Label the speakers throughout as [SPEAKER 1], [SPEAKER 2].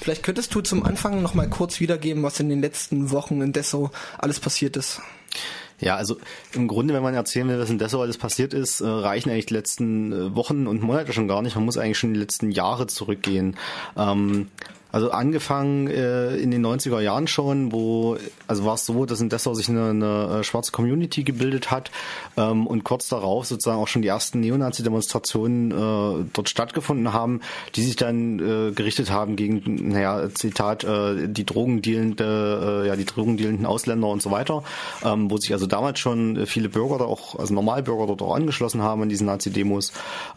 [SPEAKER 1] Vielleicht könntest du zum Anfang noch mal kurz wiedergeben, was in den letzten Wochen in Dessau alles passiert ist.
[SPEAKER 2] Ja, also im Grunde, wenn man erzählen will, was in Dessau alles passiert ist, äh, reichen eigentlich die letzten äh, Wochen und Monate schon gar nicht. Man muss eigentlich schon die letzten Jahre zurückgehen. Ähm, also angefangen äh, in den 90er Jahren schon, wo, also war es so, dass in Dessau sich eine, eine äh, schwarze Community gebildet hat ähm, und kurz darauf sozusagen auch schon die ersten Neonazi-Demonstrationen äh, dort stattgefunden haben, die sich dann äh, gerichtet haben gegen, naja, Zitat, äh, die drogendealende, äh, ja, die drogendealenden Ausländer und so weiter, ähm, wo sich also damals schon viele Bürger da auch, also Normalbürger dort auch angeschlossen haben an diesen Nazi-Demos.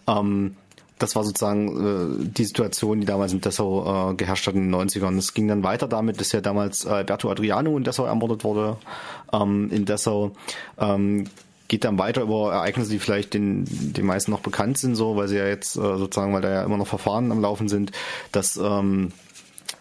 [SPEAKER 2] Ähm, das war sozusagen äh, die Situation, die damals in Dessau äh, geherrscht hat in den 90ern. Es ging dann weiter damit, dass ja damals Alberto Adriano in Dessau ermordet wurde. Ähm, in Dessau ähm, geht dann weiter über Ereignisse, die vielleicht den, den meisten noch bekannt sind, so, weil sie ja jetzt äh, sozusagen, weil da ja immer noch Verfahren am Laufen sind, dass ähm,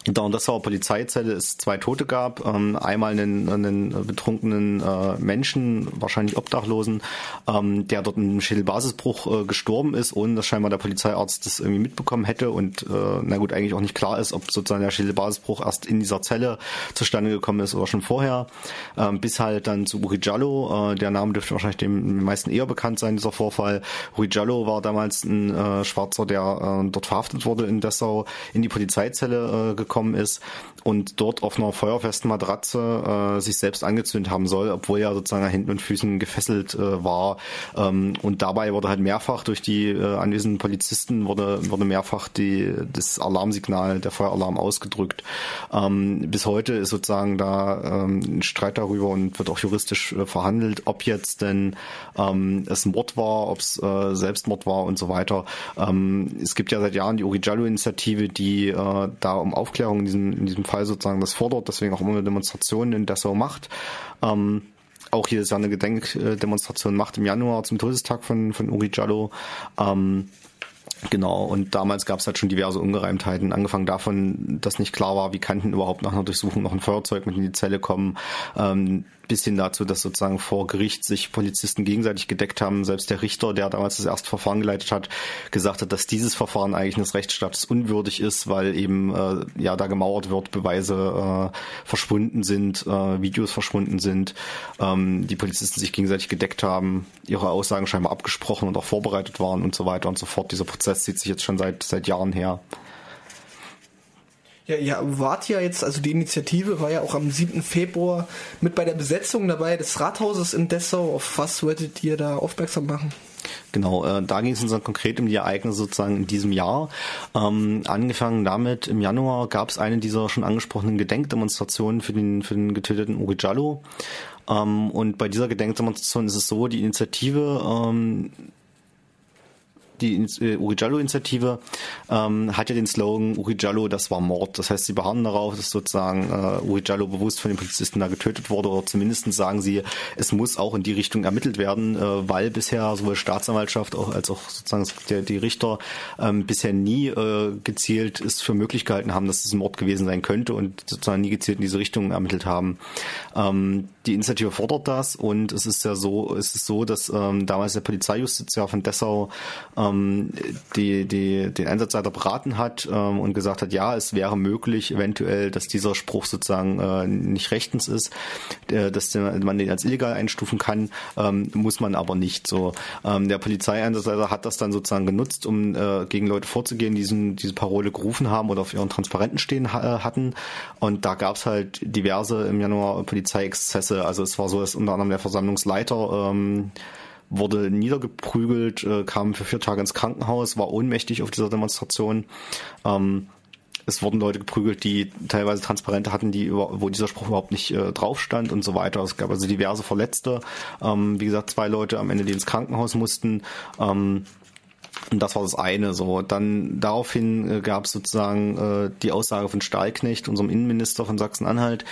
[SPEAKER 2] in der Dessauer Polizeizelle es zwei Tote gab. Ähm, einmal einen, einen betrunkenen äh, Menschen, wahrscheinlich Obdachlosen, ähm, der dort im Schädelbasisbruch äh, gestorben ist, ohne dass scheinbar der Polizeiarzt das irgendwie mitbekommen hätte und äh, na gut, eigentlich auch nicht klar ist, ob sozusagen der Schädelbasisbruch erst in dieser Zelle zustande gekommen ist oder schon vorher. Ähm, bis halt dann zu Uri Giallo, äh, der Name dürfte wahrscheinlich dem meisten eher bekannt sein, dieser Vorfall. Uri Giallo war damals ein äh, Schwarzer, der äh, dort verhaftet wurde in Dessau, in die Polizeizelle äh, gekommen gekommen ist und dort auf einer feuerfesten Matratze äh, sich selbst angezündet haben soll, obwohl er sozusagen an Händen und Füßen gefesselt äh, war. Ähm, und dabei wurde halt mehrfach durch die äh, anwesenden Polizisten wurde, wurde mehrfach die, das Alarmsignal, der Feueralarm ausgedrückt. Ähm, bis heute ist sozusagen da ähm, ein Streit darüber und wird auch juristisch äh, verhandelt, ob jetzt denn ähm, es Mord war, ob es äh, Selbstmord war und so weiter. Ähm, es gibt ja seit Jahren die Origiallo-Initiative, die äh, da um Aufklärung in diesem, in diesem Fall sozusagen das fordert, deswegen auch immer eine Demonstration in Dessau macht. Ähm, auch jedes Jahr eine Gedenkdemonstration macht im Januar zum Todestag von, von Uri Giallo. Ähm, Genau, und damals gab es halt schon diverse Ungereimtheiten, angefangen davon, dass nicht klar war, wie kann denn überhaupt nach einer Durchsuchung noch ein Feuerzeug mit in die Zelle kommen. Ähm, bis hin dazu, dass sozusagen vor Gericht sich Polizisten gegenseitig gedeckt haben. Selbst der Richter, der damals das erste Verfahren geleitet hat, gesagt hat, dass dieses Verfahren eigentlich eines Rechtsstaates unwürdig ist, weil eben äh, ja da gemauert wird, Beweise äh, verschwunden sind, äh, Videos verschwunden sind, ähm, die Polizisten sich gegenseitig gedeckt haben, ihre Aussagen scheinbar abgesprochen und auch vorbereitet waren und so weiter und so fort. Dieser Prozess zieht sich jetzt schon seit seit Jahren her.
[SPEAKER 1] Ja, ihr wart ja jetzt, also die Initiative war ja auch am 7. Februar mit bei der Besetzung dabei des Rathauses in Dessau. Auf was wolltet ihr da aufmerksam machen?
[SPEAKER 2] Genau, äh, da ging es uns dann konkret um die Ereignisse sozusagen in diesem Jahr. Ähm, angefangen damit, im Januar gab es eine dieser schon angesprochenen Gedenkdemonstrationen für den, für den getöteten Uri Giallo. Ähm, und bei dieser Gedenkdemonstration ist es so, die Initiative ähm, die äh, Urijallo-Initiative ähm, hat ja den Slogan Urijallo, das war Mord. Das heißt, sie beharren darauf, dass sozusagen äh, Urijallo bewusst von den Polizisten da getötet wurde oder zumindest sagen sie, es muss auch in die Richtung ermittelt werden, äh, weil bisher sowohl Staatsanwaltschaft auch, als auch sozusagen der, die Richter ähm, bisher nie äh, gezielt es für möglich gehalten haben, dass es ein Mord gewesen sein könnte und sozusagen nie gezielt in diese Richtung ermittelt haben. Ähm, die Initiative fordert das und es ist ja so, es ist so, dass ähm, damals der Polizeijustiziar von Dessau ähm, die, die, den Einsatzleiter beraten hat ähm, und gesagt hat, ja, es wäre möglich eventuell, dass dieser Spruch sozusagen äh, nicht rechtens ist, äh, dass man den als illegal einstufen kann, ähm, muss man aber nicht. So, ähm, der Polizeieinsatzleiter hat das dann sozusagen genutzt, um äh, gegen Leute vorzugehen, die diese Parole gerufen haben oder auf ihren Transparenten stehen ha hatten. Und da gab es halt diverse im Januar Polizeiexzesse. Also es war so, dass unter anderem der Versammlungsleiter ähm, wurde niedergeprügelt, äh, kam für vier Tage ins Krankenhaus, war ohnmächtig auf dieser Demonstration. Ähm, es wurden Leute geprügelt, die teilweise Transparente hatten, die über, wo dieser Spruch überhaupt nicht äh, drauf stand und so weiter. Es gab also diverse Verletzte. Ähm, wie gesagt, zwei Leute am Ende, die ins Krankenhaus mussten. Ähm, und das war das eine. So, dann daraufhin äh, gab es sozusagen äh, die Aussage von Stahlknecht, unserem Innenminister von Sachsen-Anhalt,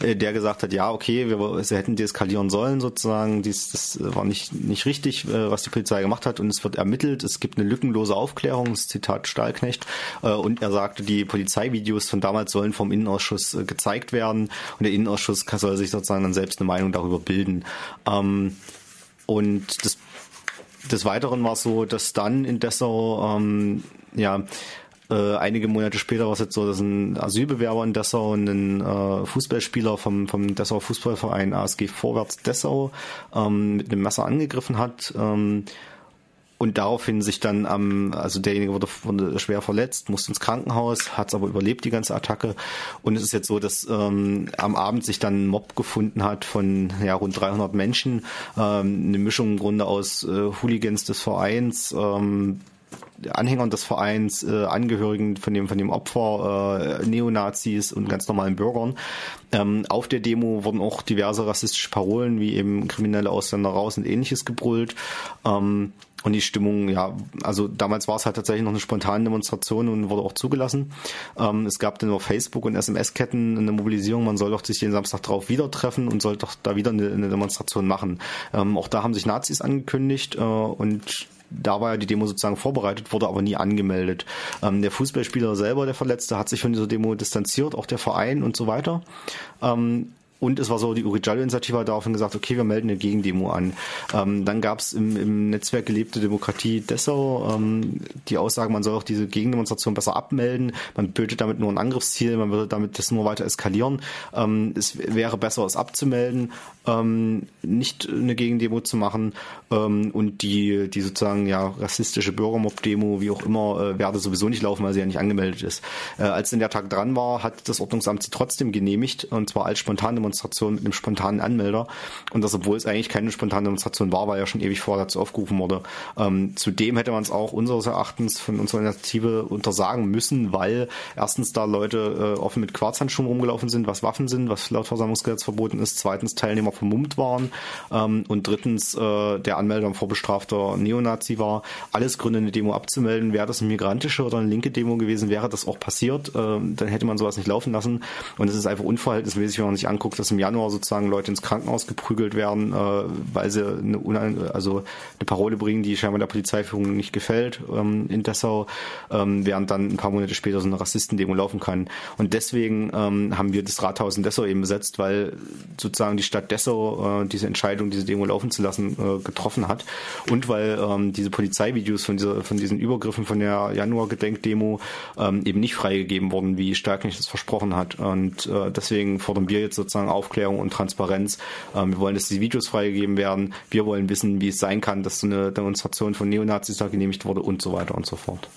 [SPEAKER 2] äh, der gesagt hat, ja, okay, wir, sie hätten deeskalieren sollen sozusagen. Dies, das war nicht nicht richtig, äh, was die Polizei gemacht hat, und es wird ermittelt. Es gibt eine lückenlose Aufklärung. Zitat Stahlknecht. Äh, und er sagte, die Polizeivideos von damals sollen vom Innenausschuss äh, gezeigt werden, und der Innenausschuss soll sich sozusagen dann selbst eine Meinung darüber bilden. Ähm, und das des Weiteren war es so, dass dann in Dessau ähm, ja äh, einige Monate später war es jetzt so, dass ein Asylbewerber in Dessau einen äh, Fußballspieler vom, vom Dessauer Fußballverein ASG Vorwärts Dessau ähm, mit einem Messer angegriffen hat. Ähm, und daraufhin sich dann am, also derjenige wurde, wurde schwer verletzt, musste ins Krankenhaus, hat es aber überlebt, die ganze Attacke. Und es ist jetzt so, dass ähm, am Abend sich dann ein Mob gefunden hat von ja, rund 300 Menschen, ähm, eine Mischung im Grunde aus äh, Hooligans des Vereins, ähm, Anhängern des Vereins, äh, Angehörigen von dem, von dem Opfer, äh, Neonazis und ganz normalen Bürgern. Ähm, auf der Demo wurden auch diverse rassistische Parolen wie eben kriminelle Ausländer raus und ähnliches gebrüllt. Ähm, und die Stimmung, ja, also damals war es halt tatsächlich noch eine spontane Demonstration und wurde auch zugelassen. Ähm, es gab dann auf Facebook und SMS-Ketten eine Mobilisierung, man soll doch sich den Samstag drauf wieder treffen und soll doch da wieder eine, eine Demonstration machen. Ähm, auch da haben sich Nazis angekündigt äh, und da war ja die Demo sozusagen vorbereitet, wurde aber nie angemeldet. Ähm, der Fußballspieler selber, der Verletzte, hat sich von dieser Demo distanziert, auch der Verein und so weiter. Ähm, und es war so, die Uri Jallo-Initiative hat daraufhin gesagt, okay, wir melden eine Gegendemo an. Ähm, dann gab es im, im, Netzwerk Gelebte Demokratie Dessau ähm, die Aussage, man soll auch diese Gegendemonstration besser abmelden. Man bötet damit nur ein Angriffsziel, man würde damit das nur weiter eskalieren. Ähm, es wäre besser, es abzumelden, ähm, nicht eine Gegendemo zu machen ähm, und die, die sozusagen ja rassistische Bürgermob-Demo, wie auch immer, äh, werde sowieso nicht laufen, weil sie ja nicht angemeldet ist. Äh, als denn der Tag dran war, hat das Ordnungsamt sie trotzdem genehmigt und zwar als spontane Demonstration mit einem spontanen Anmelder. Und das, obwohl es eigentlich keine spontane Demonstration war, weil ja schon ewig vorher dazu aufgerufen wurde. Ähm, zudem hätte man es auch unseres Erachtens von unserer Initiative untersagen müssen, weil erstens da Leute äh, offen mit Quarzhandschuhen rumgelaufen sind, was Waffen sind, was laut Versammlungsgesetz verboten ist. Zweitens Teilnehmer vermummt waren. Ähm, und drittens äh, der Anmelder ein vorbestrafter Neonazi war. Alles Gründe, eine Demo abzumelden. Wäre das eine migrantische oder eine linke Demo gewesen, wäre das auch passiert. Ähm, dann hätte man sowas nicht laufen lassen. Und es ist einfach unverhältnismäßig, wenn man sich anguckt, dass im Januar sozusagen Leute ins Krankenhaus geprügelt werden, äh, weil sie eine, also eine Parole bringen, die scheinbar der Polizeiführung nicht gefällt ähm, in Dessau, ähm, während dann ein paar Monate später so eine Rassistendemo laufen kann. Und deswegen ähm, haben wir das Rathaus in Dessau eben besetzt, weil sozusagen die Stadt Dessau äh, diese Entscheidung, diese Demo laufen zu lassen, äh, getroffen hat und weil ähm, diese Polizeivideos von, dieser, von diesen Übergriffen von der Januar-Gedenkdemo ähm, eben nicht freigegeben wurden, wie Starknecht das versprochen hat. Und äh, deswegen fordern wir jetzt sozusagen Aufklärung und Transparenz. Ähm, wir wollen, dass die Videos freigegeben werden. Wir wollen wissen, wie es sein kann, dass so eine Demonstration von Neonazis da genehmigt wurde und so weiter und so fort.